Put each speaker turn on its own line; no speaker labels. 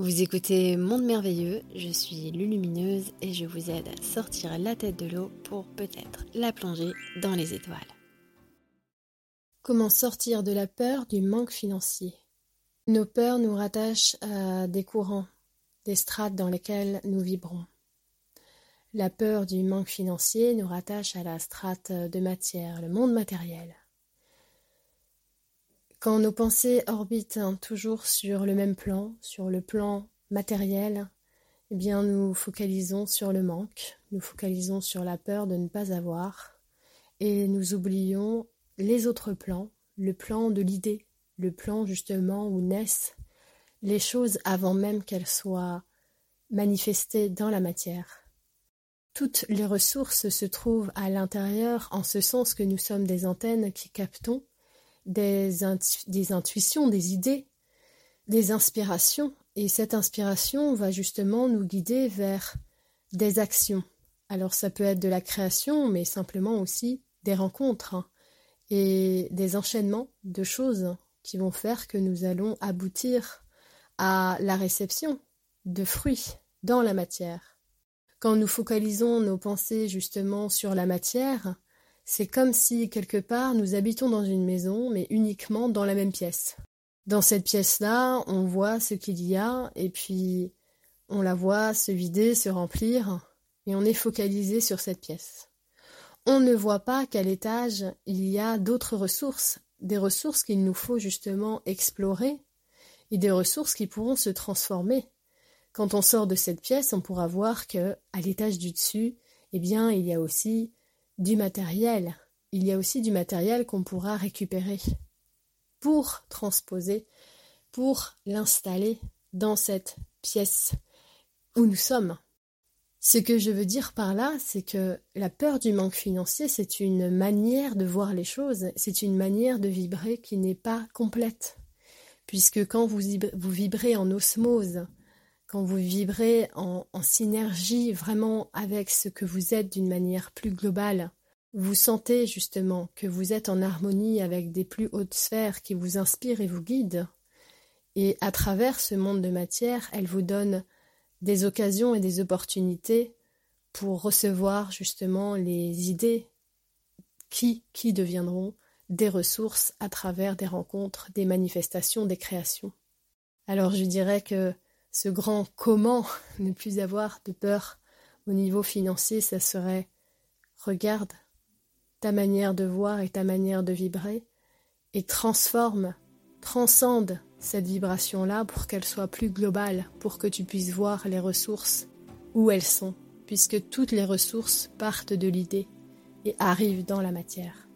Vous écoutez Monde Merveilleux, je suis Lulumineuse et je vous aide à sortir la tête de l'eau pour peut-être la plonger dans les étoiles.
Comment sortir de la peur du manque financier? Nos peurs nous rattachent à des courants, des strates dans lesquelles nous vibrons. La peur du manque financier nous rattache à la strate de matière, le monde matériel. Quand nos pensées orbitent hein, toujours sur le même plan, sur le plan matériel, eh bien nous focalisons sur le manque, nous focalisons sur la peur de ne pas avoir, et nous oublions les autres plans, le plan de l'idée, le plan justement où naissent les choses avant même qu'elles soient manifestées dans la matière. Toutes les ressources se trouvent à l'intérieur en ce sens que nous sommes des antennes qui captons des, intuitions, des idées, des inspirations. Et cette inspiration va justement nous guider vers des actions. Alors ça peut être de la création, mais simplement aussi des rencontres hein, et des enchaînements de choses qui vont faire que nous allons aboutir à la réception de fruits dans la matière. Quand nous focalisons nos pensées justement sur la matière, c'est comme si, quelque part, nous habitons dans une maison, mais uniquement dans la même pièce. Dans cette pièce-là, on voit ce qu'il y a, et puis on la voit se vider, se remplir, et on est focalisé sur cette pièce. On ne voit pas qu'à l'étage, il y a d'autres ressources, des ressources qu'il nous faut justement explorer, et des ressources qui pourront se transformer. Quand on sort de cette pièce, on pourra voir que, à l'étage du dessus, eh bien, il y a aussi du matériel. Il y a aussi du matériel qu'on pourra récupérer pour transposer, pour l'installer dans cette pièce où nous sommes. Ce que je veux dire par là, c'est que la peur du manque financier, c'est une manière de voir les choses, c'est une manière de vibrer qui n'est pas complète. Puisque quand vous, vibrez en osmose, quand vous vibrez en, synergie vraiment avec ce que vous êtes d'une manière plus globale, vous sentez justement que vous êtes en harmonie avec des plus hautes sphères qui vous inspirent et vous guident. Et à travers ce monde de matière, elle vous donne des occasions et des opportunités pour recevoir justement les idées qui, qui deviendront des ressources à travers des rencontres, des manifestations, des créations. Alors je dirais que ce grand comment ne plus avoir de peur au niveau financier, ça serait regarde ta manière de voir et ta manière de vibrer et transforme, transcende cette vibration-là pour qu'elle soit plus globale, pour que tu puisses voir les ressources où elles sont, puisque toutes les ressources partent de l'idée et arrivent dans la matière.